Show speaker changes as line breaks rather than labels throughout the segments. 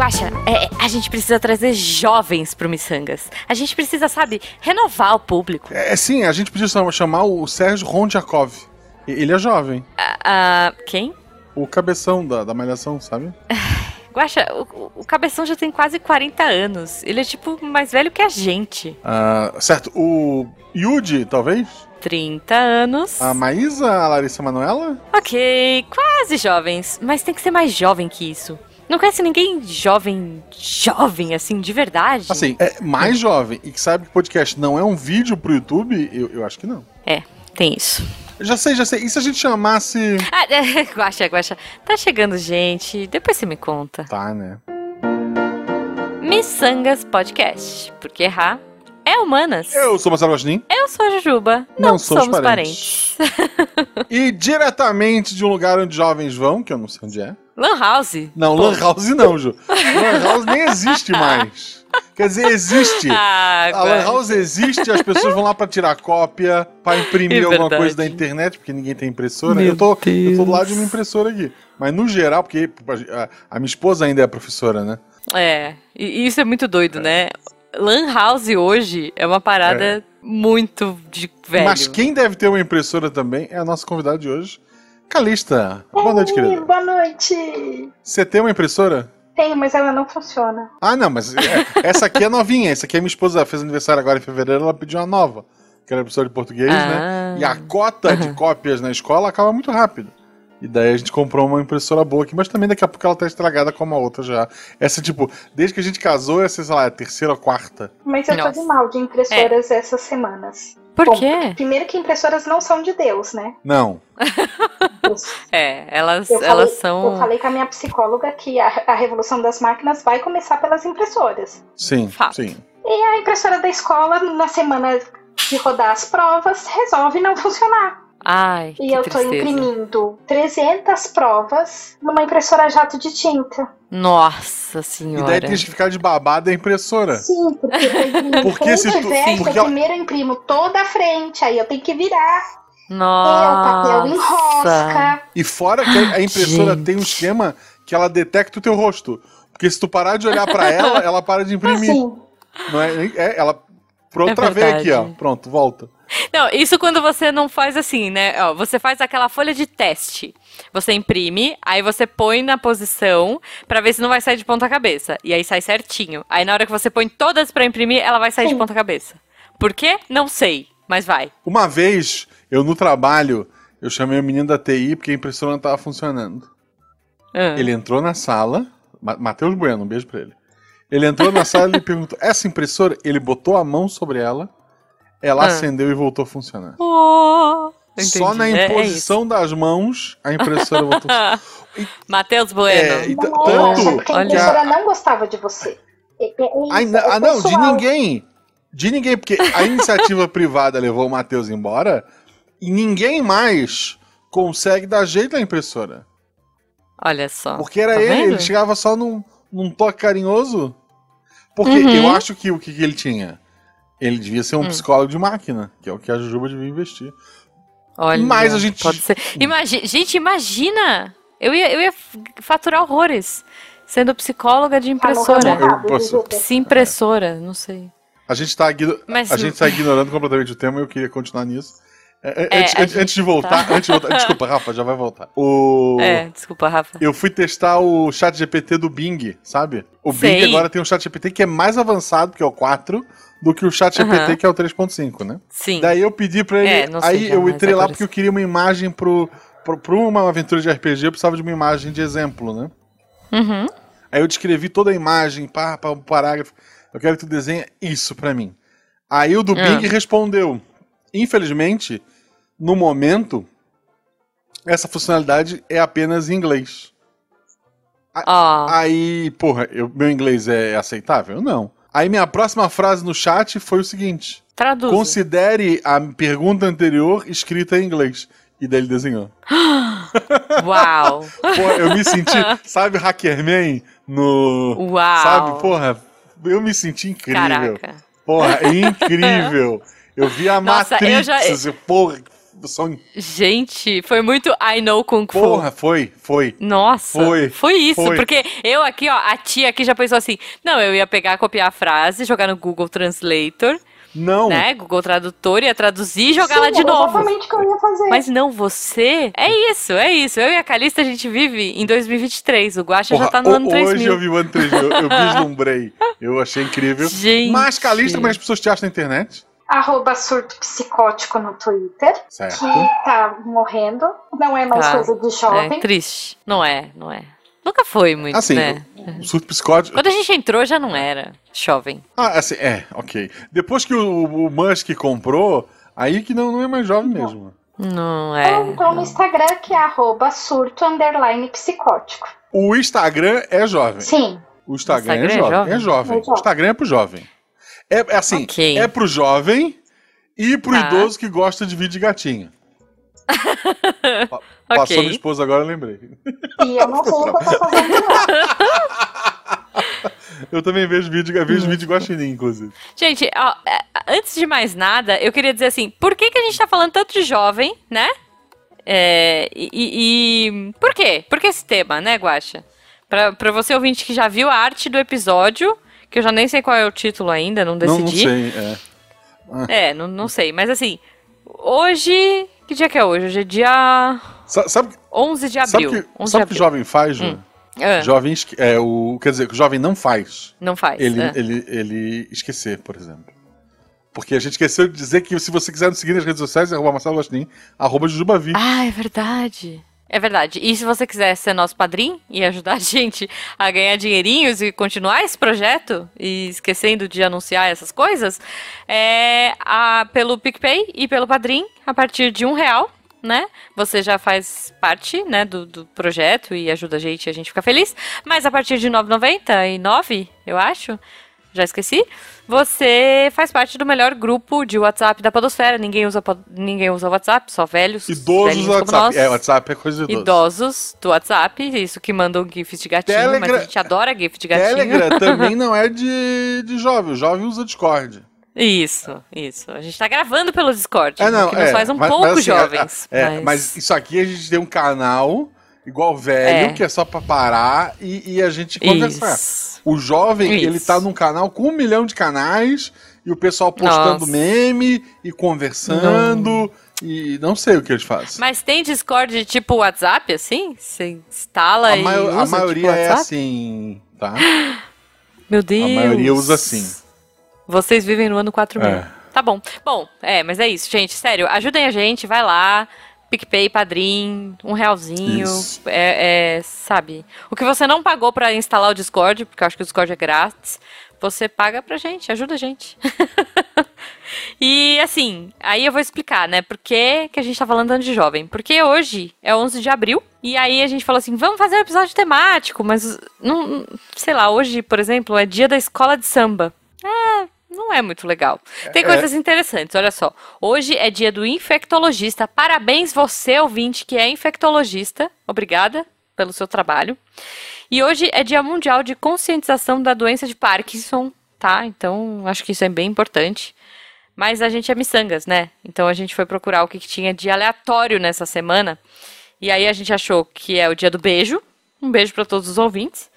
Guaxa, é, a gente precisa trazer jovens pro Missangas. A gente precisa, sabe, renovar o público.
É, sim, a gente podia chamar o Sérgio Rondjakov. Ele é jovem.
Ah, ah, quem?
O cabeção da, da malhação, sabe?
Guaxa, o, o, cabeção já tem quase 40 anos. Ele é tipo mais velho que a gente.
Ah, certo. O Yudi, talvez?
30 anos.
A Maísa, a Larissa Manoela?
Ok, quase jovens. Mas tem que ser mais jovem que isso. Não conhece ninguém jovem, jovem, assim, de verdade?
Assim, é mais jovem e que sabe que podcast não é um vídeo pro YouTube, eu, eu acho que não.
É, tem isso.
Já sei, já sei. E se a gente chamasse.
Ah, é, guaxa, guaxa. Tá chegando gente, depois você me conta.
Tá, né?
Missangas Podcast. Porque errar é humanas.
Eu sou Marcelo Guaxinim.
Eu sou a Jujuba. Não, não somos, somos parentes.
parentes. e diretamente de um lugar onde jovens vão, que eu não sei onde é.
Lan House.
Não, Pô. Lan House não, Ju. Lan House nem existe mais. Quer dizer, existe. Ah, a Lan House existe, as pessoas vão lá para tirar cópia, para imprimir é alguma coisa da internet, porque ninguém tem impressora. eu tô, eu tô do lado de uma impressora aqui. Mas no geral, porque a, a minha esposa ainda é professora, né?
É, e isso é muito doido, é. né? Lan House hoje é uma parada é. muito de velho.
Mas quem deve ter uma impressora também é a nossa convidada de hoje, Calista. Boa noite, querida.
Boa noite.
Você tem uma impressora?
Tenho, mas ela não funciona.
Ah, não, mas é, essa aqui é novinha. Essa aqui é minha esposa fez aniversário agora em fevereiro, ela pediu uma nova. Que era professora de português, né? ah. né? E a cota de cópias na escola acaba muito rápido. E daí a gente comprou uma impressora boa aqui, mas também daqui a pouco ela tá estragada como a outra já. Essa, tipo, desde que a gente casou, essa, sei lá, é a terceira ou quarta.
Mas eu Nossa. tô de mal de impressoras é. essas semanas.
Por Bom, quê?
Primeiro que impressoras não são de Deus, né?
Não.
é, elas,
eu
elas
falei,
são.
Eu falei com a minha psicóloga que a, a revolução das máquinas vai começar pelas impressoras.
Sim, Fato. sim.
E a impressora da escola, na semana de rodar as provas, resolve não funcionar.
Ai,
e eu
tristeza.
tô imprimindo 300 provas numa impressora jato de tinta.
Nossa senhora.
E daí tem que ficar de babada a impressora.
Sim, porque eu porque se tu, verso, porque eu primeiro imprimo toda a frente, aí eu tenho que virar.
Nossa. E
o papel enrosca.
E fora que a impressora Gente. tem um esquema que ela detecta o teu rosto. Porque se tu parar de olhar para ela, ela para de imprimir. Assim. Não é, é ela Pronto, é ver aqui, ó. Pronto, volta.
Não, isso quando você não faz assim, né? Ó, você faz aquela folha de teste. Você imprime, aí você põe na posição para ver se não vai sair de ponta cabeça. E aí sai certinho. Aí na hora que você põe todas para imprimir, ela vai sair Sim. de ponta cabeça. Por quê? Não sei, mas vai.
Uma vez, eu no trabalho, eu chamei o menino da TI porque a impressora não tava funcionando. Ah. Ele entrou na sala, Matheus Bueno, um beijo pra ele. Ele entrou na sala e perguntou: essa impressora? Ele botou a mão sobre ela, ela ah. acendeu e voltou a funcionar.
Oh,
Só na é, é imposição é das mãos a impressora voltou a funcionar.
Matheus Bueno. É,
e não, tanto porque a impressora não gostava de você.
Ai, ah, não, de ninguém. De ninguém, porque a iniciativa privada levou o Matheus embora e ninguém mais consegue dar jeito à impressora.
Olha só.
Porque era tá ele, vendo? ele chegava só num, num toque carinhoso porque uhum. eu acho que o que, que, ele tinha? Ele devia ser um hum. psicólogo de máquina, que é o que a Jujuba devia investir.
Olha, Mas a gente. Pode ser. Imagi gente, imagina! Eu ia, eu ia faturar horrores sendo psicóloga de impressora. Eu posso... Se impressora, não sei.
A gente está Mas... a gente tá ignorando completamente o tema e eu queria continuar nisso. É, é, antes, gente... antes, de voltar, tá. antes de voltar. Desculpa, Rafa, já vai voltar. O...
É, desculpa, Rafa.
Eu fui testar o chat GPT do Bing, sabe? O Sei. Bing agora tem um chat GPT que é mais avançado, que é o 4, do que o chat GPT, que é o 3.5, né?
Sim.
Daí eu pedi pra ele. É, aí eu entrei lá porque eu queria uma imagem pro, pro, pro uma aventura de RPG, eu precisava de uma imagem de exemplo, né?
Uhum.
Aí eu descrevi toda a imagem, pá, pá, um parágrafo. Eu quero que tu desenhe isso pra mim. Aí o do uhum. Bing respondeu: Infelizmente, no momento, essa funcionalidade é apenas em inglês.
Oh.
Aí, porra, eu, meu inglês é aceitável? Não. Aí minha próxima frase no chat foi o seguinte:
Traduz.
Considere a pergunta anterior escrita em inglês. E daí ele desenhou.
Uau!
Pô, eu me senti, sabe, Hackerman no.
Uau!
Sabe, porra, eu me senti incrível.
Caraca.
Porra, incrível. Eu vi a Nossa, Matrix, eu já... porra, são...
Gente, foi muito I know Kung Fu.
Porra, foi, foi.
Nossa, foi, foi isso. Foi. Porque eu aqui, ó, a tia aqui já pensou assim: não, eu ia pegar, copiar a frase, jogar no Google Translator
não.
Né? Google Tradutor ia traduzir e jogar Sim, lá de novo.
Exatamente o que eu ia fazer.
Mas não, você. É isso, é isso. Eu e a Calista a gente vive em 2023. O Guaxa já tá no ano 3000.
Hoje eu vi o ano 3000. Eu, eu vislumbrei. Eu achei incrível.
Gente.
Mas, Calista, como as pessoas te acham na internet?
Arroba surto psicótico no Twitter.
Certo.
Que tá morrendo. Não é mais tá. coisa de jovem.
É triste. Não é, não é. Nunca foi muito,
assim,
né?
O, surto psicótico.
Quando a gente entrou já não era jovem.
Ah, assim, é, ok. Depois que o, o Musk comprou, aí que não, não é mais jovem
não.
mesmo.
Não é.
Ou então no Instagram, que é arroba surto underline psicótico.
O Instagram é jovem.
Sim.
O Instagram, Instagram é, jovem. É, jovem. é, jovem. é jovem. O Instagram é pro jovem. É, é assim, okay. é pro jovem e pro tá. idoso que gosta de vídeo de gatinho. Passou okay. minha esposa agora, eu lembrei.
E eu não sei o que eu tô fazendo
Eu também vejo vídeo, vejo vídeo guaxinim, inclusive.
Gente, ó, é, antes de mais nada, eu queria dizer assim, por que, que a gente tá falando tanto de jovem, né? É, e, e, por quê? Por que esse tema, né, Guaxa? Pra, pra você ouvinte que já viu a arte do episódio, que eu já nem sei qual é o título ainda, não decidi.
Não, não sei, é.
Ah. É, não, não sei, mas assim, hoje que dia que é hoje? Hoje é dia.
Sabe,
11 de abril.
Sabe o que, que o jovem faz, Ju? Hum. É. Jovem, é, o, quer dizer, o jovem não faz.
Não faz.
Ele,
é.
ele, ele esquecer, por exemplo. Porque a gente esqueceu de dizer que se você quiser nos seguir nas redes sociais, é arroba Marcelo Gostin, arroba Jujubavi.
Ah, é verdade. É verdade. E se você quiser ser nosso padrinho e ajudar a gente a ganhar dinheirinhos e continuar esse projeto, e esquecendo de anunciar essas coisas, é a, pelo PicPay e pelo Padrim, a partir de um real, né? Você já faz parte, né, do, do projeto e ajuda a gente, a gente fica feliz. Mas a partir de R$ 9,99, eu acho, já esqueci, você faz parte do melhor grupo de WhatsApp da Podosfera. Ninguém usa, ninguém usa WhatsApp, só velhos.
Idosos do WhatsApp. É, WhatsApp é coisa de
idosos. Idosos do WhatsApp, isso que mandam GIFs de gatinho, Telegra... mas a gente adora GIF de gatinho.
Telegram também não é de, de jovem, o jovem usa Discord.
Isso, isso. A gente tá gravando pelo Discord,
é, não,
que
é,
nos faz um mas, pouco mas, assim, jovens.
É, é, mas... mas isso aqui a gente tem um canal igual velho, é. que é só pra parar e, e a gente conversar. Isso. O jovem, Isso. ele tá num canal com um milhão de canais e o pessoal postando Nossa. meme e conversando. Não. E não sei o que eles fazem.
Mas tem Discord tipo WhatsApp, assim? Você instala a e usa,
A maioria tipo é assim, tá?
Meu Deus. A
maioria usa assim.
Vocês vivem no ano 4000. É. Tá bom. Bom, é, mas é isso, gente. Sério, ajudem a gente, vai lá. PicPay, Padrim, um realzinho. É, é, sabe? O que você não pagou para instalar o Discord, porque eu acho que o Discord é grátis, você paga pra gente, ajuda a gente. e assim, aí eu vou explicar, né? Por que, que a gente tá falando de jovem? Porque hoje é 11 de abril, e aí a gente falou assim, vamos fazer um episódio temático, mas não, sei lá, hoje, por exemplo, é dia da escola de samba. É, não é muito legal. Tem é. coisas é... interessantes, olha só. Hoje é dia do infectologista. Parabéns você, ouvinte, que é infectologista. Obrigada pelo seu trabalho. E hoje é dia mundial de conscientização da doença de Parkinson, tá? Então, acho que isso é bem importante. Mas a gente é miçangas, né? Então a gente foi procurar o que, que tinha de aleatório nessa semana. E aí a gente achou que é o dia do beijo. Um beijo para todos os ouvintes.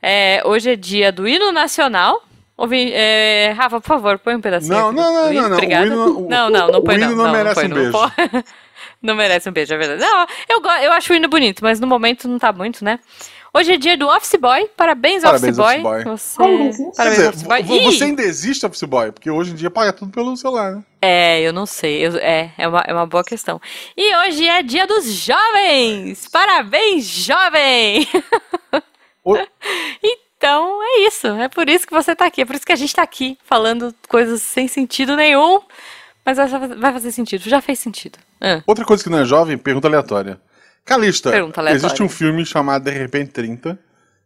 É, hoje é dia do hino nacional, Ouvi, é, Rafa, por favor, põe um pedacinho.
Não, não, não, não, não.
Obrigada.
Não,
não, não, não põe
não. O hino não, não merece
põe,
um beijo.
Não, não merece um beijo, é verdade. Não, eu, eu acho o hino bonito, mas no momento não tá muito, né? Hoje é dia do Office Boy. Parabéns,
Parabéns
Office,
Boy.
Você... Parabéns,
dizer, Office Boy. Você ainda existe Office Boy? Porque hoje em dia paga tudo pelo celular, né?
É, eu não sei. Eu, é, é uma, é uma boa questão. E hoje é dia dos jovens. Parabéns, jovem!
O...
Então é isso. É por isso que você tá aqui. É por isso que a gente tá aqui falando coisas sem sentido nenhum. Mas vai fazer sentido. Já fez sentido.
Ah. Outra coisa que não é jovem, pergunta aleatória. Calista, pergunta aleatória. existe um filme chamado De Repente 30,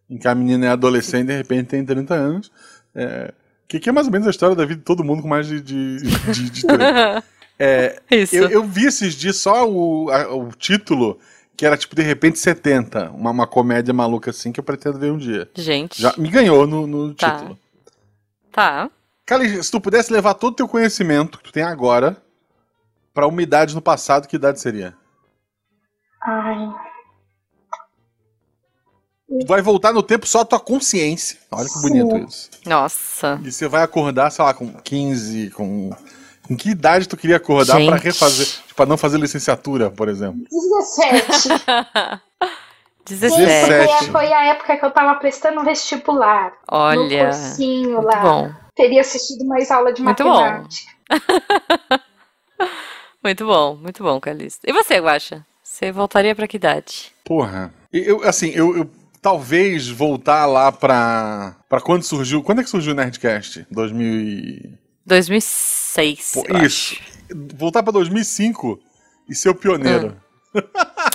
em que a menina é adolescente e de repente tem 30 anos. É, que, que é mais ou menos a história da vida de todo mundo com mais de, de, de, de 30. É, Isso. Eu, eu, vi esses dias só o, a, o título que era tipo de repente 70, uma, uma comédia maluca assim que eu pretendo ver um dia.
Gente.
Já me ganhou no, no
tá.
título.
Tá.
Cara, se tu pudesse levar todo o teu conhecimento que tu tem agora pra umidade no passado, que idade seria?
Ai.
Vai voltar no tempo só a tua consciência. Olha que bonito
Sim.
isso.
Nossa.
E você vai acordar, sei lá, com 15, com. Com que idade tu queria acordar pra
Gente.
refazer? Pra não fazer licenciatura, por exemplo?
17.
17.
17.
Foi, foi a época que eu tava prestando vestibular. No
Olha.
cursinho
Muito
lá.
bom.
Teria assistido mais aula de
Muito bom.
matemática.
Muito bom, muito bom, Calista. E você, Guaxa? Você voltaria pra que idade?
Porra. Eu, assim, eu, eu- talvez voltar lá pra. pra quando surgiu. Quando é que surgiu o Nerdcast? 2000 e...
2006.
Pô,
eu
isso. Voltar pra 2005 e ser o pioneiro.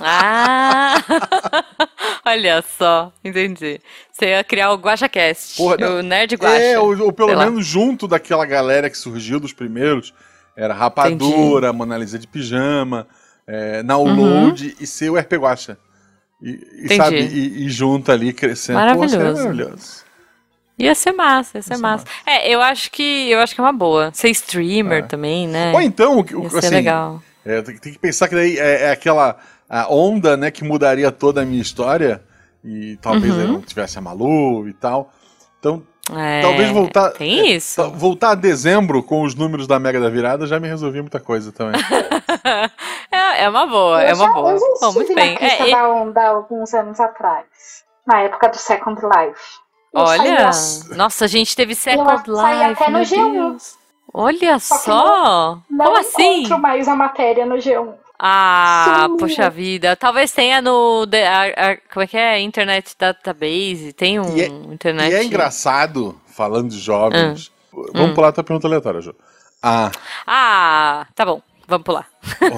Ah! Olha só, entendi. Você ia criar o GuachaCast.
Porra,
o Nerd Guacha.
É, ou, ou pelo
sei lá.
menos junto daquela galera que surgiu dos primeiros. Era Rapadura, Mona Lisa de Pijama, é, Download e ser o RP Guacha. E, e,
Uhum. Entendi.
sabe, e, e junto ali crescendo. Pô, seria
Maravilhoso. Ia ser massa, ia ser
Ia ser
massa. É, eu acho que eu acho que é uma boa. Ser streamer
É.
também, né?
Ou então, o-
ser
assim,
legal.
É, tem, tem que pensar que daí é, é aquela a onda, né, que mudaria toda a minha história e talvez
Uhum.
eu não tivesse a Malu e tal. Então,
É,
talvez voltar
Tem isso.
ta- voltar a dezembro com os números da Mega da Virada já me resolvia muita coisa também.
é, é uma boa,
eu
é uma
já,
boa.
Eu já
Bom, muito
estive
bem.
na crista
É, e-
da onda alguns anos atrás. Na época do Second Life.
Olha,
saía-
nossa, a gente teve Second Life.
até no
meu
G1.
Deus. Olha
Só
só!
Não
Como assim?
encontro mais a matéria no G1.
Ah,
Sim.
poxa vida. Talvez tenha no. de- a- a- como é que é? Internet Database. Tem um
E é-
internet.
E é engraçado, falando de jovens. Vamos
Hum.
pular a tua pergunta aleatória, Ju. Ah,
Ah, tá bom. Vamos pular.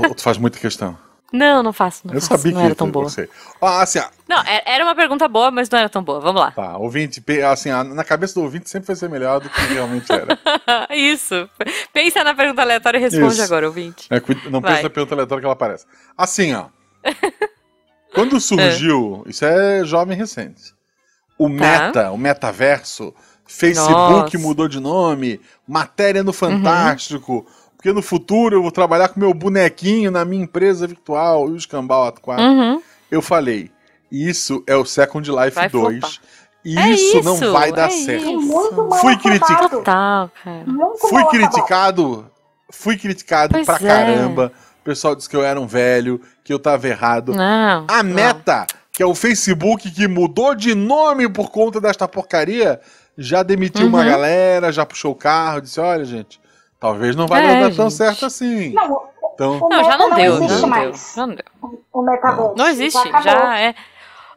ou tu faz muita questão.
Não, não faço. Não
eu
faço,
sabia
não
que
era tão boa.
você. Ah, assim, ah,
Não, é- era uma pergunta boa, mas não era tão boa. Vamos lá.
tá, ouvinte, assim, na cabeça do ouvinte sempre vai ser melhor do que realmente era.
Isso. Pensa na pergunta aleatória e responde
Isso.
agora, ouvinte.
É, não
Vai.
pensa na pergunta aleatória que ela aparece. Assim, ó. Quando surgiu, isso é jovem recente. O meta, o metaverso, Facebook
Tá. Nossa. Uhum.
mudou de nome, matéria no Fantástico, porque no futuro eu vou trabalhar com meu bonequinho na minha empresa virtual e o escambau ato 4.
Uhum.
Eu falei, isso é o Second Life
Vai
2.
flopar.
E
É
isso, não vai dar
é
certo.
isso.
Muito
Fui criticado.
Total, cara.
Muito
Fui criticado, fui criticado
Pois
pra
é.
caramba. O pessoal disse que eu era um velho, que eu tava errado.
Não.
A
não.
Meta, que é o Facebook que mudou de nome por conta desta porcaria, já demitiu uma
Uhum.
galera, já puxou o carro, disse: olha, gente, talvez não vai
É,
dar tão
gente.
certo assim.
Não,
Então,
o
Não, já
Meta
não deu,
existe
já não deu.
mais.
Já não deu.
O metaverso.
Não existe,
acabou.
já é.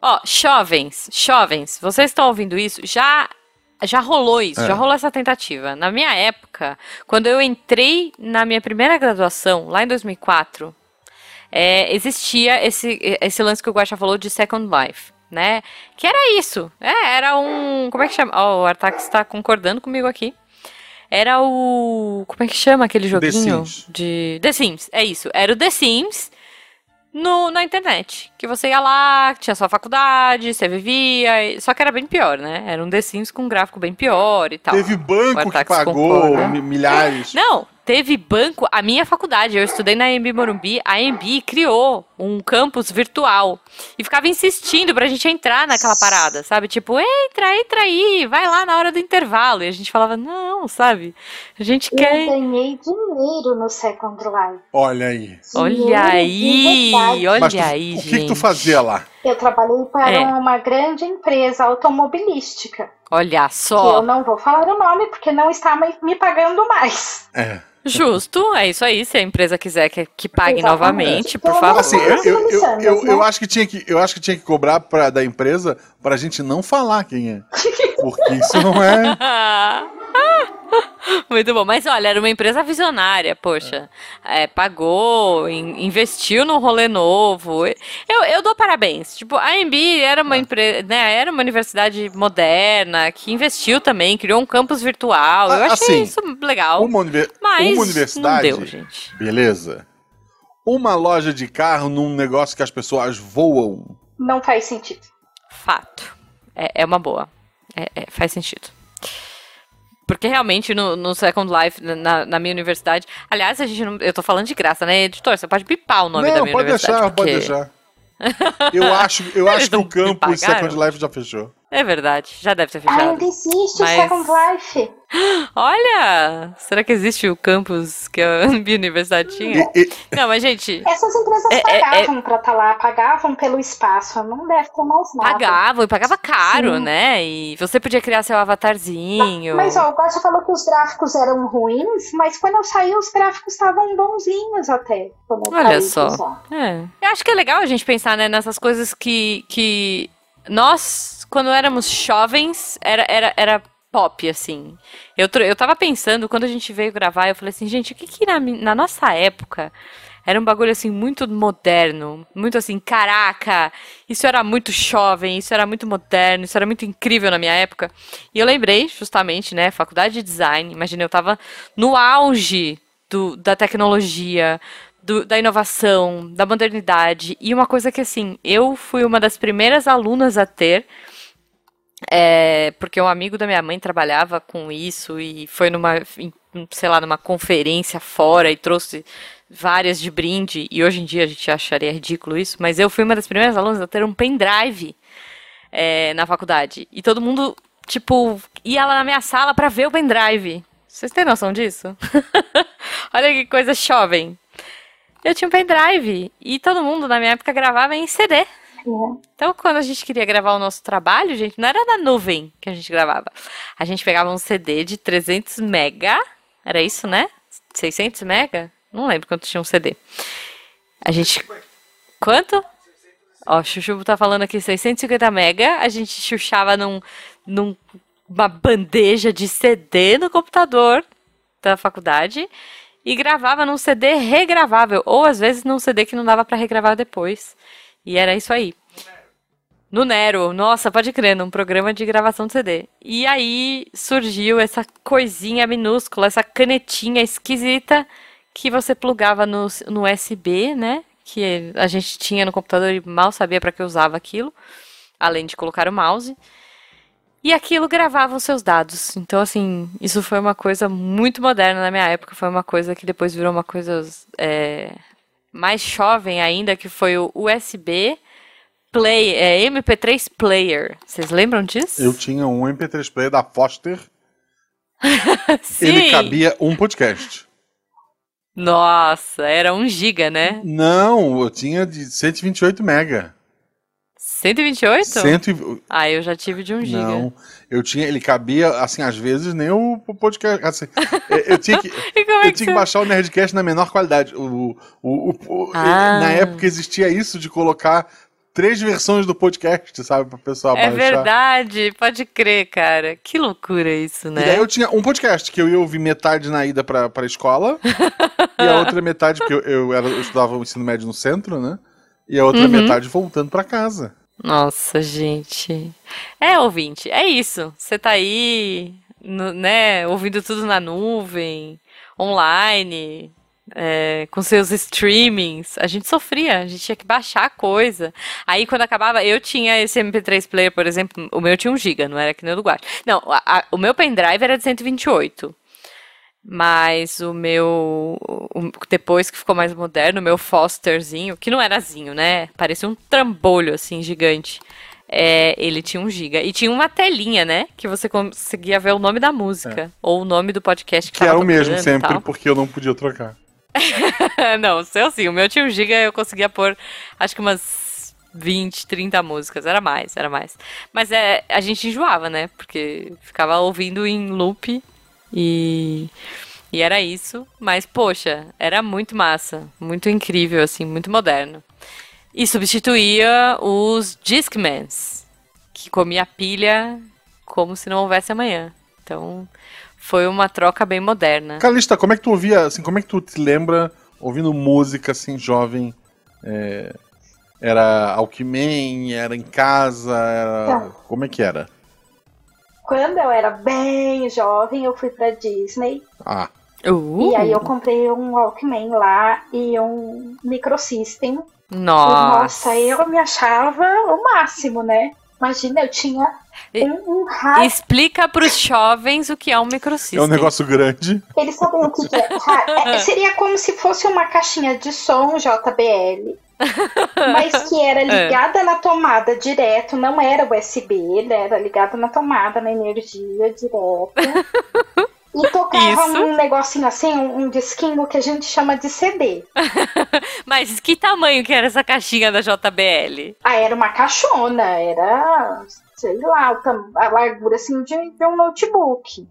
Ó, jovens, jovens, vocês estão ouvindo isso? Já já rolou isso,
É.
já rolou essa tentativa. Na minha época, quando eu entrei na minha primeira graduação, lá em 2004, é, existia esse, esse lance que o Guaxa falou de Second Life, né? Que era isso. É, era um. Como é que chama? Ó, o Artax está concordando comigo aqui. Era o. Como é que chama aquele
The
joguinho?
Sims.
De. The Sims, é isso. Era o The Sims no, na internet. Que você ia lá, tinha sua faculdade, você vivia. Só que era bem pior, né? Era um The Sims com um gráfico bem pior e tal.
teve banco que
Artax
pagou
concorda.
mi- milhares.
Não, teve banco. A minha faculdade, eu estudei na AMB Morumbi. A AMB criou um campus virtual e ficava insistindo pra gente entrar naquela parada, sabe? Tipo, entra, entra aí, vai lá na hora do intervalo. E a gente falava, não, sabe? A gente
Eu
quer.
ganhei dinheiro no Second Life.
Olha aí.
Olha
Dinheiro
aí, olha
Mas tu-
aí,
o
gente.
que, que tu fazia lá?
Eu trabalhei para
É.
uma grande empresa automobilística.
Olha
Que
só.
eu não vou falar o nome porque não está me me pagando mais.
É.
Justo, é isso aí. Se a empresa quiser que, que pague
Exatamente.
novamente, por favor.
Assim, eu, eu, eu,
Missangas,
eu, eu acho que tinha que, eu acho que tinha que cobrar pra, da empresa pra gente não falar quem é. Porque isso não é.
Muito bom. Mas olha, era uma empresa visionária, poxa. É, pagou, in- investiu num rolê novo. Eu, eu dou parabéns. Tipo, a AMB era uma empresa, né? Era uma universidade moderna que investiu também, criou um campus virtual. Eu
Ah,
achei
assim,
isso legal.
Uma, univer-
Mas
uma universidade.
não deu, gente.
Beleza. Uma loja de carro num negócio que as pessoas voam.
Não faz sentido.
Fato. É, é uma boa. É- é, faz sentido. Porque realmente no, no Second Life, na, na, minha universidade. Aliás, a gente não, eu tô falando de graça, né, editor? Você pode pipar o nome não, da minha
pode
universidade.
Deixar, porque... Pode deixar. Eu acho, eu acho que o campus Second Life já fechou.
É verdade, já deve ter fechado.
Ainda existe mas... o Second Life.
Olha! Será que existe o campus que a minha universidade tinha? Não, mas gente.
Essas empresas é, pagavam é, é... pra estar tá lá, pagavam pelo espaço. Não deve ter mais nada.
Pagavam, e pagava caro, Sim. né? E você podia criar seu avatarzinho.
Mas, ó, o você falou que os gráficos eram ruins, mas quando eu saí, os gráficos estavam bonzinhos até.
Olha só. É. Eu acho que é legal a gente pensar, né, nessas coisas que, que nós, quando éramos jovens, era, era, era pop, assim. Eu, eu tava pensando, quando a gente veio gravar, eu falei assim, gente, o que que na, na nossa época era um bagulho assim muito moderno, muito assim, caraca, isso era muito jovem, isso era muito moderno, isso era muito incrível na minha época. E eu lembrei, justamente, né, faculdade de design, imagina, eu tava no auge do, da tecnologia, do, da inovação, da modernidade, e uma coisa que assim, eu fui uma das primeiras alunas a ter é, porque um amigo da minha mãe trabalhava com isso e foi numa, sei lá, numa conferência fora e trouxe várias de brinde. E hoje em dia a gente acharia ridículo isso, mas eu fui uma das primeiras alunas a ter um pendrive é, na faculdade. E todo mundo, tipo, ia lá na minha sala para ver o pendrive. Vocês têm noção disso? Olha que coisa jovem. Eu tinha um pendrive e todo mundo na minha época gravava em CD. Então, quando a gente queria gravar o nosso trabalho, gente, não era na nuvem que a gente gravava. A gente pegava um CD de 300 mega, era isso, né? 600 mega? Não lembro quanto tinha um CD. A gente... Quanto? Ó, o Chuchu tá falando aqui 650 mega. A gente chuchava num, num uma bandeja de CD no computador da faculdade e gravava num CD regravável, ou às vezes num CD que não dava para regravar depois. E era isso aí. No Nero, nossa, pode crer, num programa de gravação de CD. E aí surgiu essa coisinha minúscula, essa canetinha esquisita que você plugava no, no USB, né? Que a gente tinha no computador e mal sabia para que usava aquilo, além de colocar o mouse. E aquilo gravava os seus dados. Então, assim, isso foi uma coisa muito moderna na minha época. Foi uma coisa que depois virou uma coisa é, mais jovem ainda, que foi o USB Play, é, MP3 Player. Vocês lembram disso?
Eu tinha um MP3 Player da Foster. Ele cabia um podcast.
Nossa, era um giga, né?
Não, eu tinha de 128 mega.
128?
Cento...
Ah, eu já tive de 1 giga. Não,
eu tinha, ele cabia, assim, às vezes nem o podcast, assim, eu tinha que, eu tinha que, baixar o Nerdcast na menor qualidade. O, o, o ah. Na época existia isso de colocar três versões do podcast, sabe, pra pessoa
é baixar. É verdade, pode crer, cara. Que loucura isso, né?
E daí eu tinha um podcast que eu ia ouvir metade na ida pra, pra escola e a outra metade, porque eu, eu, era, eu estudava o ensino médio no centro, né? E a outra uhum. metade voltando para casa.
Nossa, gente. É, ouvinte, é isso. Você tá aí, no, né, ouvindo tudo na nuvem, online, é, com seus streamings. A gente sofria, a gente tinha que baixar a coisa. Aí, quando acabava, eu tinha esse MP3 player, por exemplo, o meu tinha um giga, não era que nem o do Guard. Não, a, a, o meu pendrive era de 128. Mas o meu. O, depois que ficou mais moderno, o meu Fosterzinho, que não era zinho, né? Parecia um trambolho, assim, gigante. É, ele tinha um giga. E tinha uma telinha, né? Que você conseguia ver o nome da música. É. Ou o nome do podcast
que Que era o mesmo sempre, porque eu não podia trocar.
não, o seu sim. O meu tinha um giga eu conseguia pôr, acho que umas 20, 30 músicas. Era mais, era mais. Mas é, a gente enjoava, né? Porque ficava ouvindo em loop e, e era isso. Mas, poxa, era muito massa. Muito incrível, assim, muito moderno. E substituía os Discmans, que comia pilha como se não houvesse amanhã. Então, foi uma troca bem moderna.
Calista, como é que tu ouvia, assim, como é que tu te lembra ouvindo música, assim, jovem? É, era Alckmin, era em casa, era... Tá. Como é que era?
Quando eu era bem jovem, eu fui pra Disney.
Ah.
Uh. E aí eu comprei um Walkman lá e um microsystem.
Nossa.
E, nossa, eu me achava o máximo, né? Imagina, eu tinha um, um
rádio. Explica para os jovens o que é um microsystem.
É um negócio grande.
Eles sabem o que é. é. Seria como se fosse uma caixinha de som JBL. Mas que era é. ligada é. na tomada direto, não era USB, ele era ligado na tomada, na energia direto. E tocava Isso. um negocinho assim, um, um disquinho que a gente chama de CD.
Mas que tamanho que era essa caixinha da JBL?
Ah, era uma caixona, era sei lá, a largura assim de, de um notebook.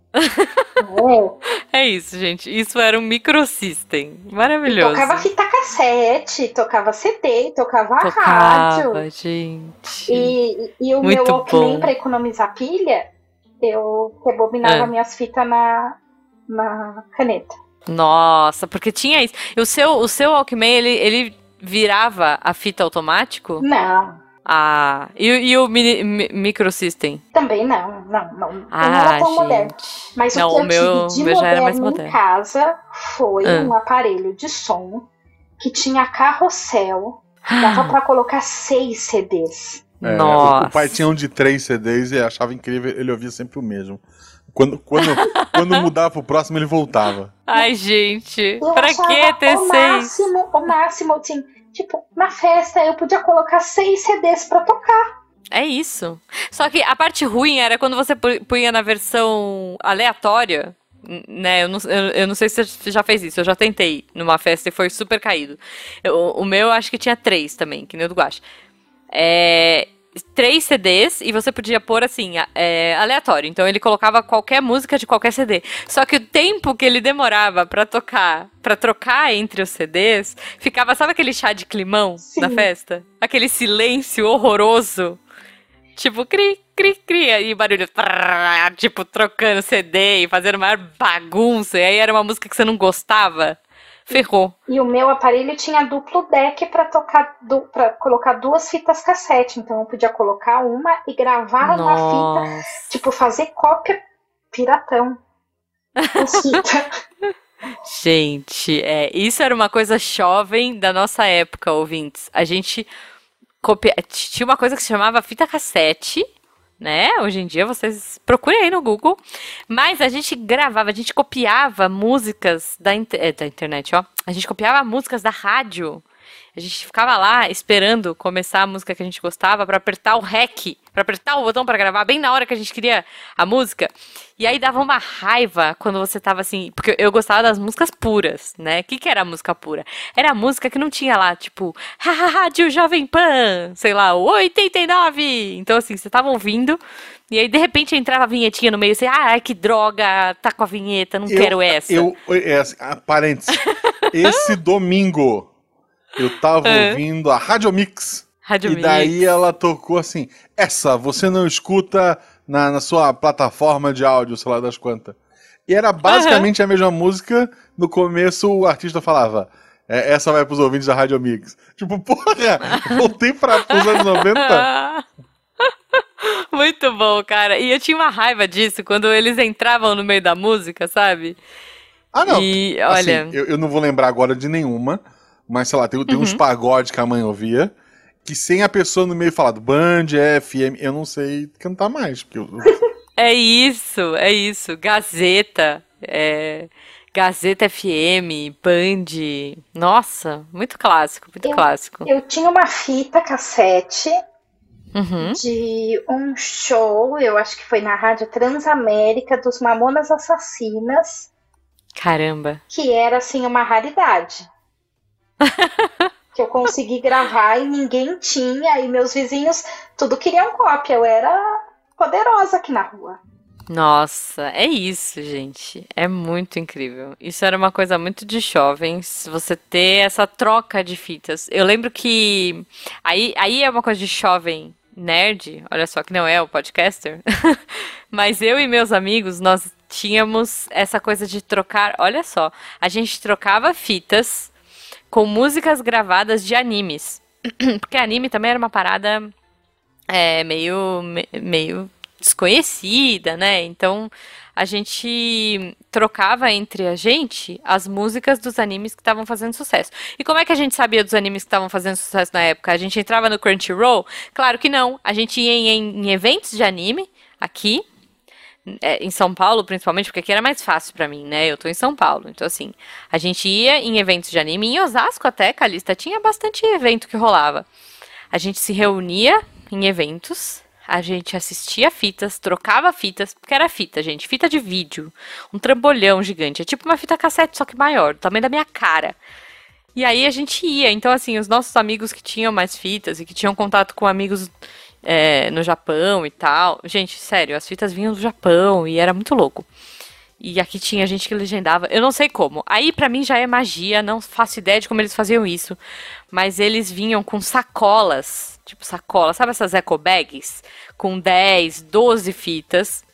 é. é. isso, gente. Isso era um microsystem. Maravilhoso.
E tocava fita cassete, tocava CD, tocava, tocava rádio.
gente.
E, e o Muito meu Walkman, para economizar pilha, eu rebobinava é. minhas fitas na, na caneta.
Nossa, porque tinha isso. E o seu, o seu Walkman, ele, ele virava a fita automático?
Não.
Ah, e, e o mini, mi, microsystem?
Também não, não, não. Ah, não era tão gente. moderno. Mas não, o que o eu meu, tive de moderno, moderno em casa foi ah. um aparelho de som que tinha carrossel. Dava para colocar seis CDs.
É, Nossa. O pai tinha um de três CDs e achava incrível, ele ouvia sempre o mesmo. Quando, quando, quando mudava pro próximo, ele voltava.
Ai, gente, eu pra que ter
o
seis?
Máximo, o máximo, assim, tipo, na festa eu podia colocar seis CDs pra tocar.
É isso. Só que a parte ruim era quando você punha na versão aleatória, né? Eu não, eu, eu, não sei se você já fez isso. Eu já tentei numa festa e foi super caído. Eu, o meu acho que tinha três também, que nem o do Guache. É, três CDs e você podia pôr assim, é, aleatório. Então ele colocava qualquer música de qualquer CD. Só que o tempo que ele demorava para tocar, para trocar entre os CDs, ficava, sabe aquele chá de climão Sim. na festa? Aquele silêncio horroroso. Tipo, cri, cri, cri, e barulho, tipo, trocando CD e fazendo maior bagunça. E aí era uma música que você não gostava. Ferrou.
E o meu aparelho tinha duplo deck para tocar, para colocar duas fitas cassete. Então eu podia colocar uma e gravar Nossa. uma fita, tipo fazer cópia piratão.
Gente, é, isso era uma coisa jovem da nossa época, ouvintes. A gente copia... tinha uma coisa que se chamava fita cassete né? Hoje em dia vocês procurem aí no Google. Mas a gente gravava, a gente copiava músicas da, é, da internet, ó. A gente copiava músicas da rádio a gente ficava lá esperando começar a música que a gente gostava para apertar o REC, para apertar o botão para gravar bem na hora que a gente queria a música. E aí dava uma raiva quando você tava assim, porque eu gostava das músicas puras, né? O que, que era a música pura? Era a música que não tinha lá, tipo, Rádio Jovem Pan, sei lá, 89. Então assim, você tava ouvindo e aí, de repente, entrava a vinhetinha no meio, assim, ah, que droga, tá com a vinheta, não eu, quero essa.
Eu, é, assim, ah, parênteses, esse domingo eu tava é. ouvindo a Rádio Mix. Rádio e Mix. daí ela tocou assim: essa você não escuta na, na sua plataforma de áudio, sei lá das quantas. E era basicamente uhum. a mesma música. No começo o artista falava. É, essa vai pros ouvintes da Rádio Mix. Tipo, porra, voltei para os anos 90.
Muito bom, cara. E eu tinha uma raiva disso quando eles entravam no meio da música, sabe?
Ah, não. E, assim, olha... eu, eu não vou lembrar agora de nenhuma, mas sei lá, tem, tem uhum. uns pagodes que a mãe ouvia, que sem a pessoa no meio falado Band, FM, eu não sei cantar mais. Porque eu...
é isso, é isso. Gazeta, é... Gazeta FM, Band. Nossa, muito clássico, muito
eu,
clássico.
Eu tinha uma fita cassete uhum. de um show, eu acho que foi na Rádio Transamérica, dos Mamonas Assassinas.
Caramba.
Que era, assim, uma raridade. Que eu consegui gravar e ninguém tinha, e meus vizinhos tudo queriam cópia. Eu era poderosa aqui na rua.
Nossa, é isso, gente. É muito incrível. Isso era uma coisa muito de jovens, você ter essa troca de fitas. Eu lembro que. Aí, aí é uma coisa de jovem nerd, olha só que não é o podcaster. Mas eu e meus amigos, nós tínhamos essa coisa de trocar. Olha só, a gente trocava fitas com músicas gravadas de animes. Porque anime também era uma parada é, meio, meio desconhecida, né? Então a gente trocava entre a gente as músicas dos animes que estavam fazendo sucesso. E como é que a gente sabia dos animes que estavam fazendo sucesso na época? A gente entrava no Crunchyroll? Claro que não. A gente ia em, em eventos de anime aqui, é, em São Paulo, principalmente, porque aqui era mais fácil para mim, né? Eu tô em São Paulo. Então, assim, a gente ia em eventos de anime, em Osasco até, Calista, tinha bastante evento que rolava. A gente se reunia em eventos, a gente assistia fitas, trocava fitas, porque era fita, gente, fita de vídeo, um trambolhão gigante, é tipo uma fita cassete, só que maior, do tamanho da minha cara. E aí a gente ia, então assim, os nossos amigos que tinham mais fitas e que tinham contato com amigos é, no Japão e tal. Gente, sério, as fitas vinham do Japão e era muito louco. E aqui tinha gente que legendava. Eu não sei como. Aí para mim já é magia, não faço ideia de como eles faziam isso. Mas eles vinham com sacolas, tipo sacola, sabe essas eco bags? Com 10, 12 fitas.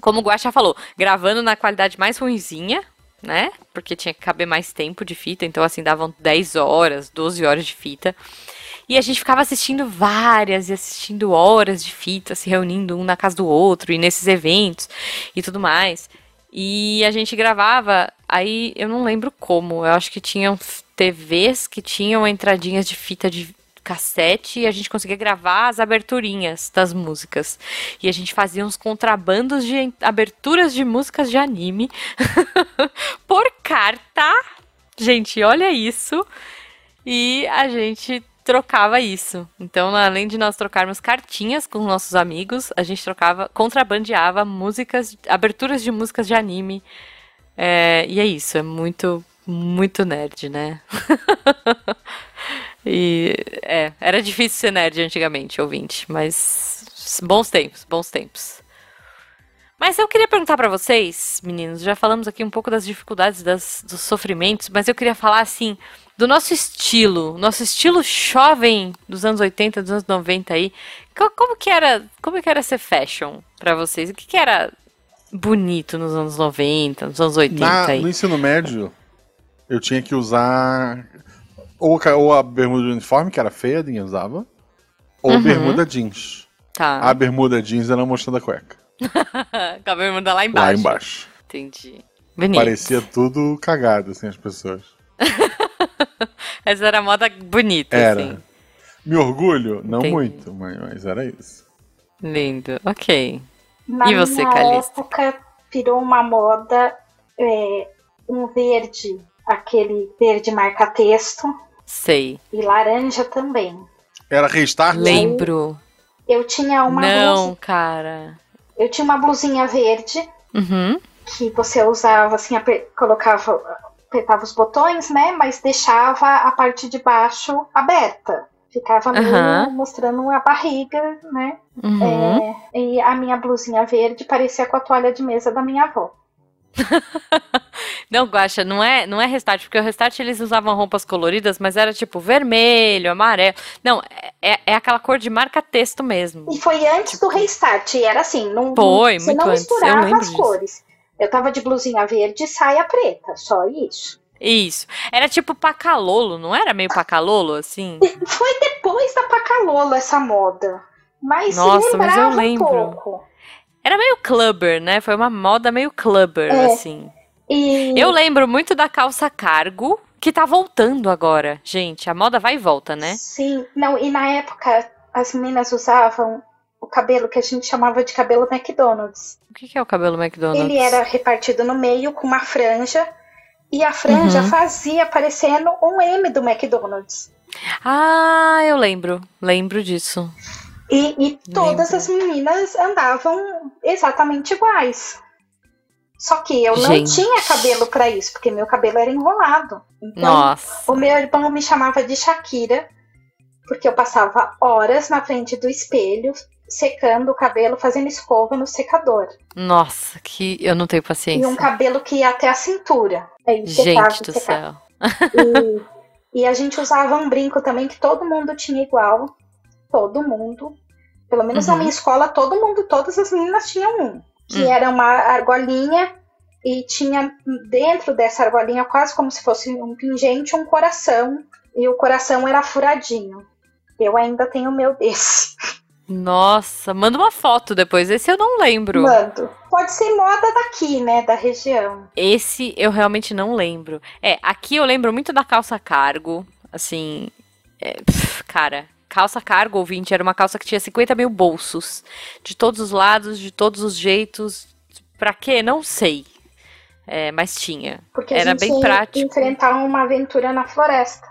Como o Guaxa falou, gravando na qualidade mais ruimzinha, né? Porque tinha que caber mais tempo de fita, então assim davam 10 horas, 12 horas de fita. E a gente ficava assistindo várias e assistindo horas de fita, se reunindo um na casa do outro e nesses eventos e tudo mais. E a gente gravava, aí eu não lembro como, eu acho que tinham TVs que tinham entradinhas de fita de cassete e a gente conseguia gravar as aberturinhas das músicas. E a gente fazia uns contrabandos de aberturas de músicas de anime por carta. Gente, olha isso. E a gente trocava isso. Então, além de nós trocarmos cartinhas com nossos amigos, a gente trocava, contrabandeava músicas, aberturas de músicas de anime. É, e é isso, é muito, muito nerd, né? e é, era difícil ser nerd antigamente, ouvinte, mas bons tempos, bons tempos. Mas eu queria perguntar para vocês, meninos, já falamos aqui um pouco das dificuldades, das, dos sofrimentos, mas eu queria falar assim, do nosso estilo, nosso estilo jovem dos anos 80, dos anos 90 aí. Como que era, como que era ser fashion para vocês? O que, que era bonito nos anos 90, nos anos 80 Na, aí?
No ensino médio, eu tinha que usar ou, ou a bermuda de uniforme, que era feia, ninguém usava, ou uhum. bermuda jeans.
Tá.
A bermuda jeans era mostrando a cueca.
Com a bermuda lá embaixo.
Lá embaixo.
Entendi.
Bonito. Parecia tudo cagado, assim, as pessoas.
Essa era moda bonita,
era.
assim.
Me orgulho? Não Entendi. muito, mas, mas, era isso.
Lindo, ok.
Na e você, Calista? época, virou uma moda é, um verde, aquele verde marca-texto.
Sei.
E laranja também.
Era restart?
Lembro.
Eu tinha uma
Não, blusa... cara.
Eu tinha uma blusinha verde.
Uhum.
Que você usava assim, colocava apertava os botões, né? Mas deixava a parte de baixo aberta. Ficava uhum. mostrando a barriga, né?
Uhum.
É, e a minha blusinha verde parecia com a toalha de mesa da minha avó.
não, Guaxa, não é, não é restart, porque o restart eles usavam roupas coloridas, mas era tipo vermelho, amarelo. Não, é, é aquela cor de marca-texto mesmo.
E foi antes tipo... do restart, era assim, não,
foi,
você
muito
não
antes.
misturava as disso. cores. Eu tava de blusinha verde e saia preta, só isso.
Isso. Era tipo pacalolo, não era meio pacalolo, assim?
Foi depois da pacalolo essa moda. Mas
Nossa, mas eu lembro.
Um pouco.
Era meio clubber, né? Foi uma moda meio clubber, é. assim.
E...
Eu lembro muito da calça cargo, que tá voltando agora. Gente, a moda vai e volta, né?
Sim. Não, e na época as meninas usavam cabelo que a gente chamava de cabelo McDonald's.
O que, é o cabelo McDonald's?
Ele era repartido no meio com uma franja e a franja uhum. fazia parecendo um M do McDonald's.
Ah, eu lembro, lembro disso.
E, e todas lembro. as meninas andavam exatamente iguais. Só que eu não Gente. tinha cabelo para isso, porque meu cabelo era enrolado. Então,
Nossa.
o meu irmão me chamava de Shakira, porque eu passava horas na frente do espelho secando o cabelo, fazendo escova no secador.
Nossa, que eu não tenho paciência.
E um cabelo que ia até a cintura.
Aí Gente do céu.
E, e a gente usava um brinco também que todo mundo tinha igual. Todo mundo. Pelo menos uhum. na minha escola, todo mundo, todas as meninas tinham um. Que uhum. era uma argolinha e tinha dentro dessa argolinha, quase como se fosse um pingente, um coração. E o coração era furadinho. Eu ainda tenho o meu desse.
Nossa, manda uma foto depois. Esse eu não lembro.
Mando. Pode ser moda daqui, né? Da região.
Esse eu realmente não lembro. É, aqui eu lembro muito da calça cargo. Assim. É, pff, cara, calça cargo, ouvinte, era uma calça que tinha 50 mil bolsos. De todos os lados, de todos os jeitos. Pra quê? Não sei. É, mas tinha.
Porque
Era bem prático.
enfrentar uma aventura na floresta.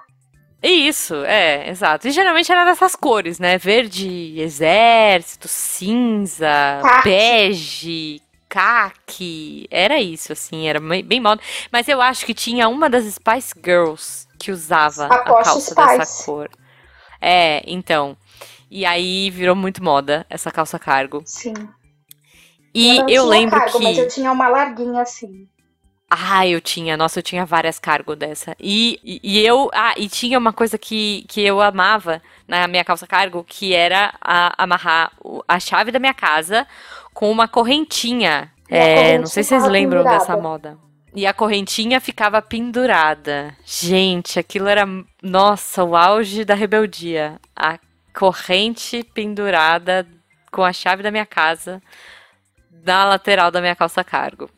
Isso, é, exato. E geralmente era dessas cores, né? Verde, exército, cinza, bege, caqui. Era isso, assim, era bem moda. Mas eu acho que tinha uma das Spice Girls que usava a calça dessa
Spice.
cor. É, então. E aí virou muito moda essa calça cargo.
Sim.
E eu
tinha
lembro
cargo,
que.
Mas eu tinha uma larguinha assim.
Ah, eu tinha. Nossa, eu tinha várias cargo dessa. E, e, e eu. Ah, e tinha uma coisa que, que eu amava na minha calça cargo, que era a- amarrar a chave da minha casa com uma correntinha. É,
correntinha
não sei se vocês lembram
pendurada.
dessa moda. E a correntinha ficava pendurada. Gente, aquilo era, nossa, o auge da rebeldia. A corrente pendurada com a chave da minha casa na lateral da minha calça cargo.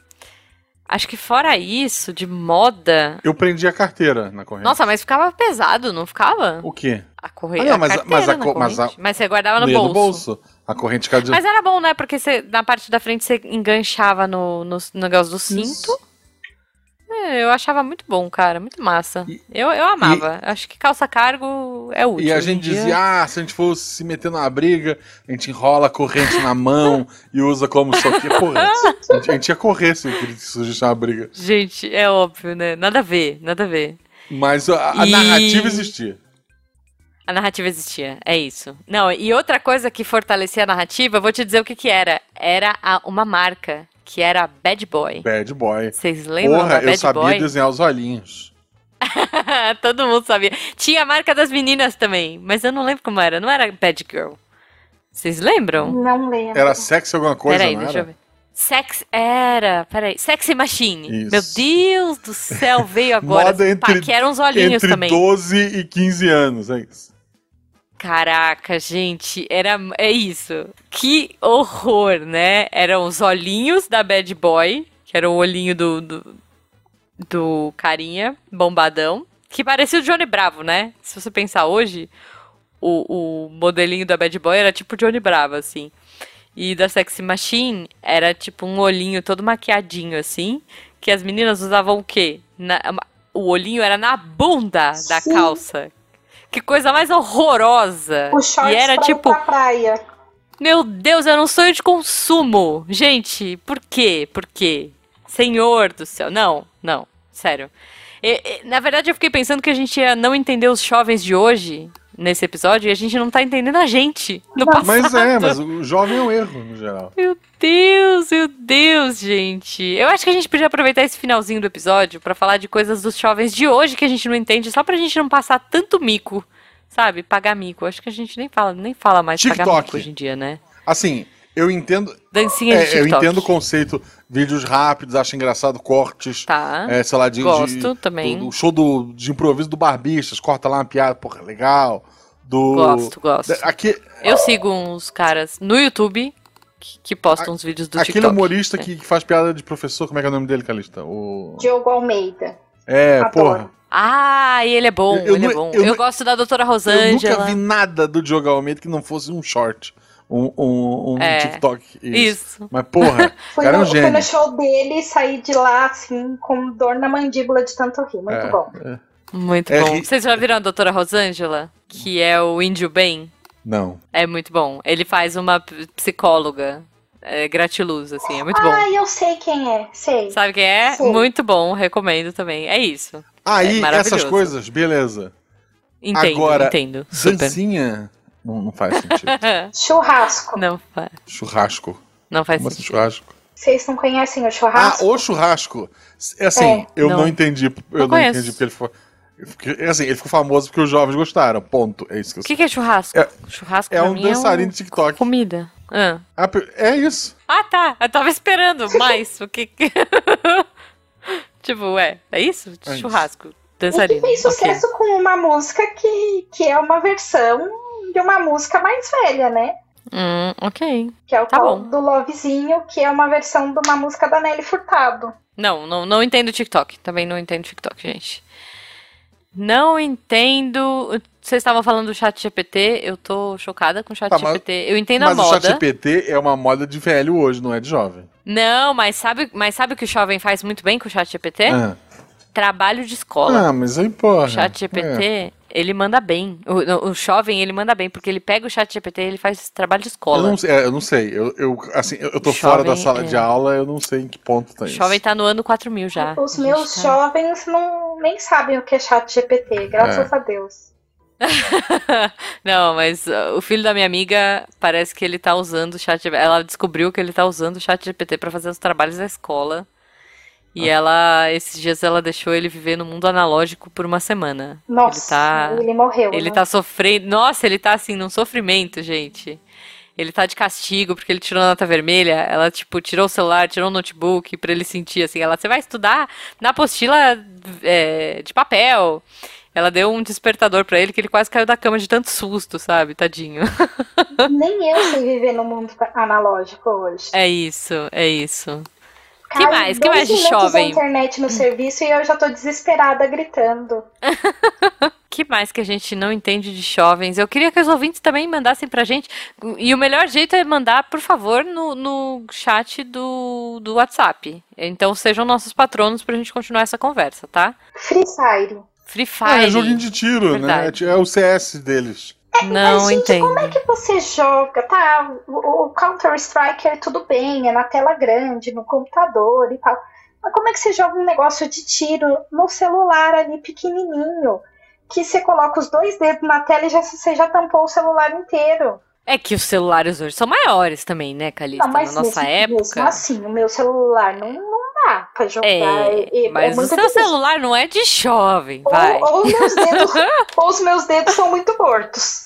Acho que fora isso, de moda.
Eu prendi a carteira na corrente.
Nossa, mas ficava pesado, não ficava?
O quê?
A corrente.
Ah, não, mas-
a
mas a co- mas a-.
Mas você guardava no bolso.
do bolso. A corrente de...
Mas era bom, né? Porque você, na parte da frente você enganchava no, no, no negócio do cinto.
Isso.
É, eu achava muito bom, cara. Muito massa.
E-
eu, eu amava. Acho que calça cargo é útil.
E a gente
dia-
dizia, ah, se a gente for se meter numa briga, a gente enrola a corrente na mão e usa como só que. Porra, a gente, a gente ia correr se surgisse uma briga.
Gente, é óbvio, né? Nada a ver, nada a ver.
Mas a, a
E-
narrativa existia.
A narrativa existia, é isso. Não, e outra coisa que fortalecia a narrativa, eu vou te dizer o que que era. Era a- uma marca, que era Bad Boy.
Bad boy.
Vocês lembram
Porra,
da
eu
Bad
sabia
Boy?
desenhar os olhinhos.
Todo mundo sabia. Tinha a marca das meninas também, mas eu não lembro como era. Não era Bad Girl. Vocês lembram?
Não lembro.
Era sexy alguma coisa,
Peraí,
não
deixa eu
era?
ver. Sex era, peraí, Sexy Machine.
Isso.
Meu Deus do céu, veio agora.
Moda entre-
Pá, que eram os olhinhos
Entre
também.
12 e 15 anos, é isso.
Caraca, gente, era é isso. Que horror, né? Eram os olhinhos da Bad Boy, que era o olhinho do, do, do carinha bombadão, que parecia o Johnny Bravo, né? Se você pensar hoje, o, o modelinho da Bad Boy era tipo o Johnny Bravo, assim. E da Sexy Machine era tipo um olhinho todo maquiadinho, assim, que as meninas usavam o quê? Na- o olhinho era na bunda da
Sim.
calça. Que coisa mais horrorosa.
Os shorts
e era
pra
tipo,
pra praia.
meu Deus, era um sonho de consumo. Gente, por quê? Por quê? Senhor do céu. Não, não, sério. E- e, na verdade, eu fiquei pensando que a gente ia não entender os jovens de hoje nesse episódio e a gente não tá entendendo a gente no passado.
Mas é, mas o jovem é um erro, no geral.
Meu Deus, meu Deus, gente. Eu acho que a gente podia aproveitar esse finalzinho do episódio pra falar de coisas dos jovens de hoje que a gente não entende, só pra gente não passar tanto mico, sabe? Pagar mico. Acho que a gente nem fala, nem fala mais pagar
TikTok.
mico hoje em dia, né?
Assim, eu entendo.
Dancinha de
É, eu
TikTok.
entendo o conceito, vídeos rápidos, acho engraçado, cortes.
Tá.
É, sei lá, de.
Gosto
de-
também.
Do, do show do, de improviso do Barbistas, corta lá uma piada, porra, legal. Do.
Gosto, gosto.
Aqui,
Eu sigo uns caras no YouTube que, que postam uns vídeos do
aquele
TikTok.
humorista que, que faz piada de professor, como é que é o nome dele, Calista? O...
Diogo Almeida.
É,
Adoro.
porra.
Ah, e ele é bom,
Eu- eu
ele
nu-
é bom.
eu
Eu, gosto da Doutora
Eu
Rosângela.
nunca vi nada do Diogo Almeida que não fosse um short. Um, um, um
É,
TikTok.
Isso.
Mas, porra, era
no,
um gênio.
no show dele e saí de lá, assim, com dor na mandíbula de tanto rir. Muito
É,
bom.
é.
Muito
É
bom.
ri-
Vocês já viram a Doutora Rosângela? Que é o Índio Bem?
Não.
É muito bom. Ele faz uma psicóloga é, gratiluz, assim. É muito bom.
Ah, eu sei quem é, sei.
Sabe quem é?
Sei.
Muito bom, recomendo também. É isso.
Aí,
É
essas coisas, beleza.
Entendo,
Agora,
entendo. Super.
Dancinha não, não faz sentido.
Churrasco.
Não faz,
churrasco.
não faz
Como assim,
sentido.
churrasco?
Vocês não conhecem o
Ah,
churrasco?
o churrasco. É Assim,
É.
eu não,
Não.
entendi. Eu não,
conheço.
entendi porque ele foi. porque, Assim, ele ficou famoso porque os jovens gostaram. Ponto. É isso que eu
O
sei.
que, que é churrasco?
É-
churrasco
É
pra
um
mim
dançarino
é
de TikTok.
comida. Ah.
Ah, É isso.
Ah, tá. Eu tava esperando mais. o que tipo, é. É isso?
É isso.
Churrasco.
E que
Dançarino.
fez sucesso com uma música que, que é uma versão de uma música mais velha, né?
Hum, ok.
Que é o
Tá
tal
bom.
do Lovezinho, que é uma versão de uma música da Nelly Furtado.
Não, não, não entendo TikTok. Também não entendo TikTok, gente. Não entendo. Vocês estavam falando do chat GPT, eu tô chocada com o chat
Tá, mas-
GPT. Eu entendo
Mas
a
o
moda.
chat GPT é uma moda de velho hoje, não é de jovem.
Não, mas sabe, mas sabe o que o jovem faz muito bem com o chat GPT?
Ah.
Trabalho de escola.
Ah, mas aí, porra.
O chat GPT,
É.
ele manda bem. O, o jovem, ele manda bem, porque ele pega o chat GPT e ele faz trabalho de
Eu
escola.
não, sei- é, eu não sei. Eu, eu, assim, eu eu tô
Jovem,
fora da sala
é.
de aula, eu não sei em que ponto tá
O
isso.
jovem tá no ano 4000 já.
Os meus
tá-
jovens não, nem sabem o que é chat GPT, graças
É.
a Deus.
Não, mas uh, o filho da minha amiga parece que ele tá usando o chat GPT. Ela descobriu que ele tá usando o chat GPT pra fazer os trabalhos da escola. E
Ah.
ela, esses dias, ela deixou ele viver no mundo analógico por uma semana.
Nossa,
ele tá.
ele morreu.
Ele
né?
tá sofrendo. Nossa, ele tá assim, num sofrimento, gente. Ele tá de castigo porque ele tirou nota vermelha. Ela, tipo, tirou o celular, tirou o notebook pra ele sentir assim. Ela, você vai estudar na apostila é, de papel. Ela deu um despertador pra ele que ele quase caiu da cama de tanto susto, sabe? Tadinho.
Nem eu sei viver no mundo analógico hoje.
É isso, é isso.
Cai
mais? Que mais de jovem?
a internet no serviço e eu já tô desesperada gritando.
que mais que a gente não entende de jovens? Eu queria que os ouvintes também mandassem pra gente. E o melhor jeito é mandar, por favor, no, no chat do, do WhatsApp. Então sejam nossos patronos pra gente continuar essa conversa, tá?
Free Fire.
Free
É,
Fire.
é joguinho de tiro,
Verdade.
né? É o CS deles.
Não
Mas, gente,
entendo.
como é que você joga? Tá, o, o Counter-Strike é tudo bem, é na tela grande, no computador e tal. Mas como é que você joga um negócio de tiro no celular ali pequenininho? Que você coloca os dois dedos na tela e já, você já tampou o celular inteiro.
É que os celulares hoje são maiores também, né, Calista?
Não, mas
Na nossa
mesmo,
época.
mesmo assim, o meu celular não, não dá pra jogar.
É,
é- é
mas o seu
difícil.
celular não é de jovem, vai.
Ou, ou meus dedos, ou os meus dedos são muito gordos.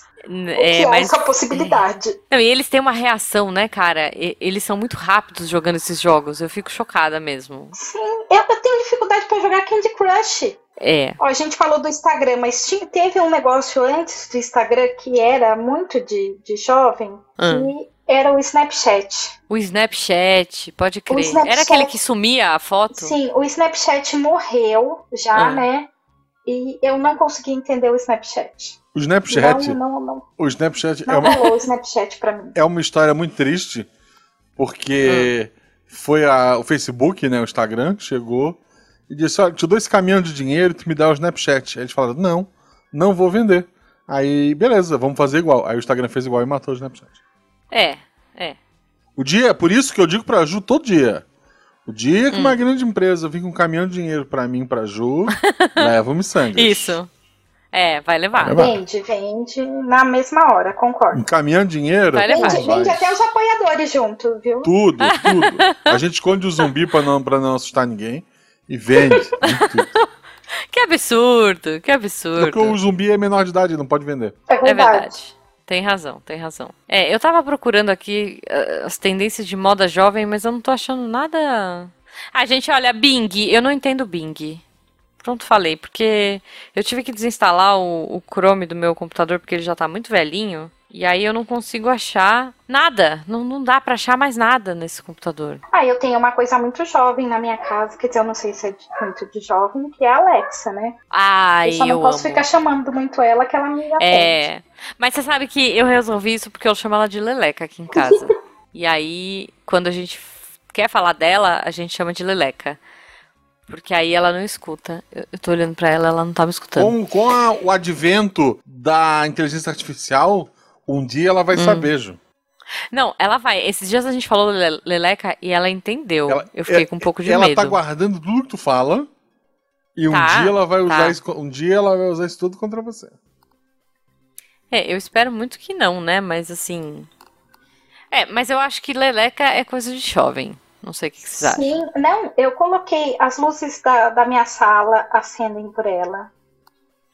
É,
é
mas
essa possibilidade.
Não, e eles têm uma reação, né, cara? E- eles são muito rápidos jogando esses jogos. Eu fico chocada mesmo.
Sim, eu, eu tenho dificuldade pra jogar Candy Crush.
É.
Ó, a gente falou do Instagram, mas tinha- teve um negócio antes do Instagram que era muito de, de jovem,
Hum.
que era o Snapchat.
O Snapchat, pode crer.
Snapchat-
Era aquele que sumia a foto?
Sim, o Snapchat morreu já,
Ah.
né? E eu não consegui entender o Snapchat.
O Snapchat,
Não, não, não.
o Snapchat é
Não
uma,
rolou o Snapchat pra mim.
é uma história muito triste, porque
Hum.
foi a- o Facebook, né, o Instagram, que chegou e disse, olha, te dou esse caminhão de dinheiro e tu me dá o Snapchat. Aí eles falaram, não, não vou vender. Aí, beleza, vamos fazer igual. Aí o Instagram fez igual e matou o Snapchat.
É, é.
O dia, por isso que eu digo pra Ju todo dia. O dia
Hum.
que uma grande empresa vir com um caminhão de dinheiro pra mim, pra Ju, leva o sangue.
Isso. É, vai levar.
Vai levar.
Vende, vende na mesma hora, concordo.
Um caminhão de dinheiro.
Vai levar.
Vende, vende até os apoiadores junto, viu?
Tudo, tudo. A gente esconde o zumbi pra não, pra não assustar ninguém. E vende. vende tudo.
Que absurdo, que absurdo.
Porque o zumbi é menor de idade, não pode vender.
É
É
verdade.
Tem razão, tem razão. É, eu tava procurando aqui eh, as tendências de moda jovem, mas eu não tô achando nada. Ah, gente, olha, Bing, eu não entendo Bing. Pronto, falei, porque eu tive que desinstalar o, o Chrome do meu computador porque ele já tá muito velhinho. E aí eu não consigo achar nada. Não, não dá pra achar mais nada nesse computador.
Ah, eu tenho uma coisa muito jovem na minha casa, quer dizer, eu não sei se é de- muito de jovem, que é a Alexa, né?
Ai,
eu só não
eu
posso
amo.
ficar chamando muito ela que ela me atende.
É. Mas você sabe que eu resolvi isso porque eu chamo ela de Leleca aqui em casa. e aí, quando a gente quer falar dela, a gente chama de Leleca. Porque aí ela não escuta. Eu, eu tô olhando pra ela, ela não tá me escutando.
Com, com a- o advento da inteligência artificial, um dia ela
Hum.
vai saber, Ju.
Não, ela vai. Esses dias a gente falou Le- Leleca e ela entendeu.
Ela-
eu fiquei
é-
com um pouco de
ela
medo.
tá guardando tudo que tu fala. E um
Tá,
dia ela vai usar
tá.
isso, um dia ela vai usar isso tudo contra você.
É, eu espero muito que não, né? Mas assim. É, mas eu acho que Leleca é coisa de jovem. Não sei o que que vocês acham.
Sim, não, eu coloquei as luzes da, da minha sala acendem por ela.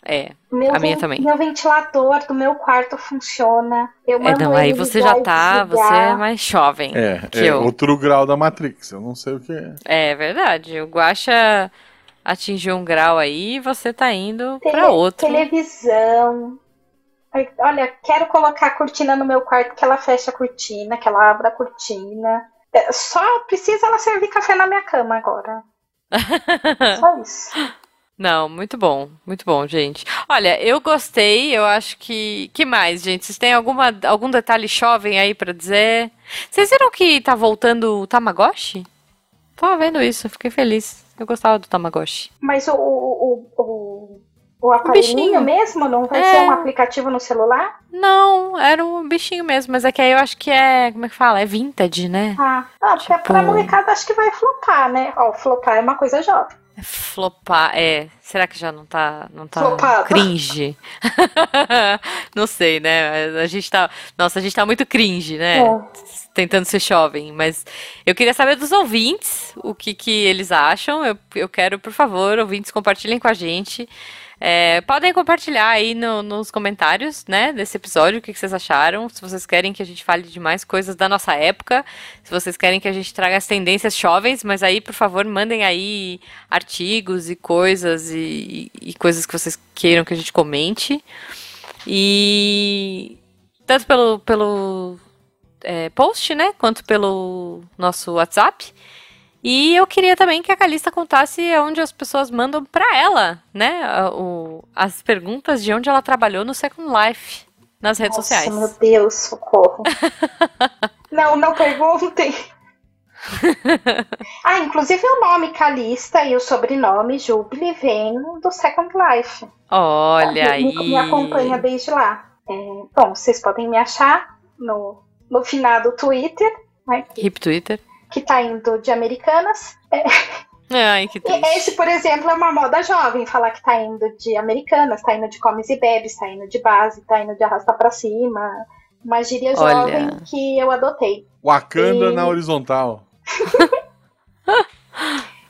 É.
Meu
A minha também.
Meu ventilador do meu quarto funciona. Eu
É, não, aí você já tá. Você é mais jovem
É,
que
é
eu.
outro grau da Matrix. Eu não sei o que é.
É verdade. O Guaxa atingiu um grau aí e você tá indo
Tele-
pra outro.
Televisão. Olha, quero colocar a cortina no meu quarto, que ela fecha a cortina, que ela abre a cortina. É, só precisa ela servir café na minha cama agora. Só isso.
Não, muito bom, muito bom, gente. Olha, eu gostei, eu acho que. Que mais, gente? Vocês têm alguma, algum detalhe jovem aí para dizer? Vocês viram que tá voltando o Tamagotchi? Tô vendo isso, fiquei feliz. Eu gostava do Tamagotchi.
Mas o, o, o, o aparelhinho mesmo? Não vai é... ser um aplicativo no celular?
Não, era um bichinho mesmo, mas é que aí eu acho que é. Como é que fala? É vintage, né?
Ah, ah tipo... pra molecada acho que vai flopar, né? Ó, flopar é uma coisa jovem.
Flopar, é. Será que já não tá, não tá Flopado. cringe? não sei, né? A gente tá. Nossa, a gente tá muito cringe, né? É. Tentando ser jovem. Mas eu queria saber dos ouvintes o que, que eles acham. Eu, eu quero, por favor, ouvintes, compartilhem com a gente. É, podem compartilhar aí no, nos comentários, né, desse episódio, o que, que, vocês acharam. Se vocês querem que a gente fale de mais coisas da nossa época, se vocês querem que a gente traga as tendências jovens, mas aí, por favor, mandem aí artigos e coisas e, e coisas que vocês queiram que a gente comente. E tanto pelo, pelo é, post, né, quanto pelo nosso WhatsApp. E eu queria também que a Calista contasse onde as pessoas mandam para ela, né? O, as perguntas de onde ela trabalhou no Second Life nas redes
Nossa,
sociais.
Meu Deus, socorro. não, não perguntem. ah, inclusive o nome Calista e o sobrenome Jubilee vem do Second Life.
Olha tá? aí. Me,
me acompanha desde lá. É, bom, vocês podem me achar no, no finado Twitter. Né?
Hip Twitter
que tá indo de Americanas. É.
Ai, que triste.
Esse, por exemplo, é uma moda jovem, falar que tá indo de Americanas, tá indo de comes e bebes, tá indo de base, tá indo de arrasta pra cima. Uma gíria Olha. jovem que eu adotei.
Wakanda e... na horizontal.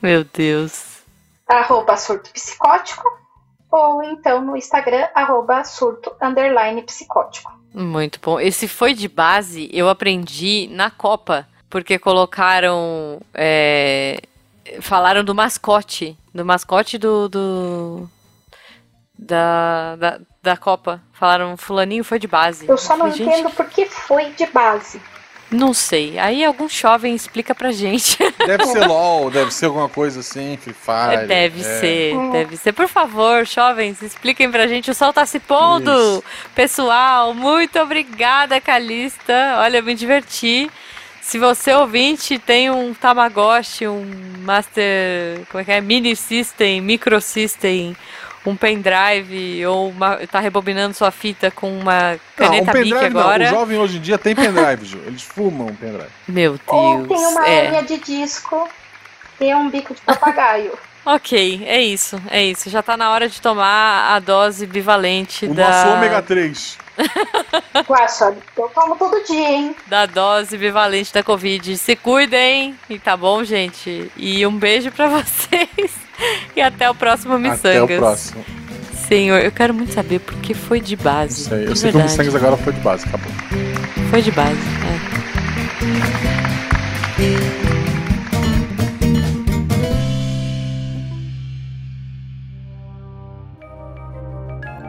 Meu Deus.
Arroba surto psicótico. Ou então no Instagram, arroba surto underline psicótico.
Muito bom. Esse foi de base, eu aprendi na Copa porque colocaram. É, falaram do mascote. Do mascote do. do da, da, da Copa. Falaram, Fulaninho foi de base.
Eu só não falei, entendo por que foi de base.
Não sei. Aí algum jovem explica pra gente.
Deve ser LOL, deve ser alguma coisa assim, Free Fire.
Deve é. ser, é. deve ser. Por favor, jovens, expliquem pra gente. O sol tá se pondo. Isso. Pessoal, muito obrigada, Calista. Olha, eu me diverti. Se você ouvinte tem um Tamagotchi, um Master, como é que é, Mini System, Micro System, um pendrive ou uma, tá rebobinando sua fita com uma caneta não, um Bic agora.
Não, o jovem hoje em dia tem pendrive, Ju. Eles fumam um pendrive.
Meu Deus.
Ou tem uma é. de disco e um bico de papagaio.
ok, é isso, é isso. Já tá na hora de tomar a dose bivalente
o
da...
nosso ômega 3.
Guaxa, eu tomo todo dia, hein?
Da dose bivalente da Covid. Se cuidem. E tá bom, gente? E um beijo para vocês. E até o próximo Missangas. Até
o próximo.
Senhor, eu quero muito saber por que foi de base.
Sei, eu sei verdade. que o Missangas agora foi de base, acabou.
Foi de base, é.